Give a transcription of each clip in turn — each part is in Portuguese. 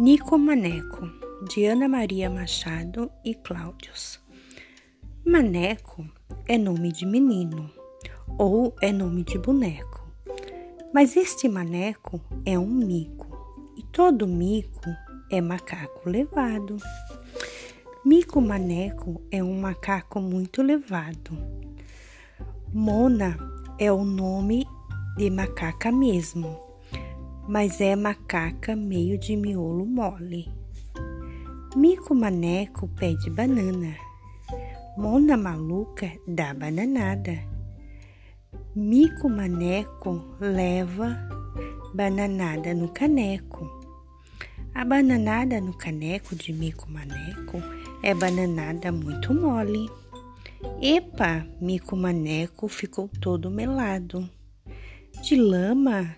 Nico Maneco, de Ana Maria Machado e Cláudios. Maneco é nome de menino ou é nome de boneco. Mas este maneco é um mico e todo mico é macaco levado. Mico Maneco é um macaco muito levado. Mona é o nome de macaca mesmo mas é macaca meio de miolo mole. Mico Maneco pede banana. Mona Maluca dá bananada. Mico Maneco leva bananada no caneco. A bananada no caneco de Mico Maneco é bananada muito mole. Epa, Mico Maneco ficou todo melado. De lama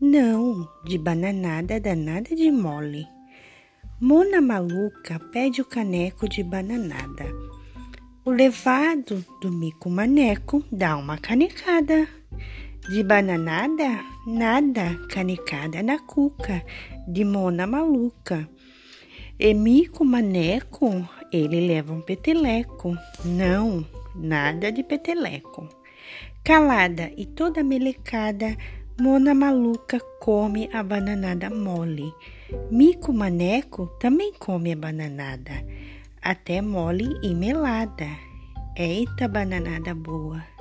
não, de bananada danada de mole. Mona maluca pede o caneco de bananada. O levado do mico maneco dá uma canecada. De bananada, nada, canecada na cuca, de mona maluca. E mico maneco, ele leva um peteleco. Não, nada de peteleco. Calada e toda melecada, Mona maluca come a bananada mole. Mico maneco também come a bananada, até mole e melada. Eita bananada boa!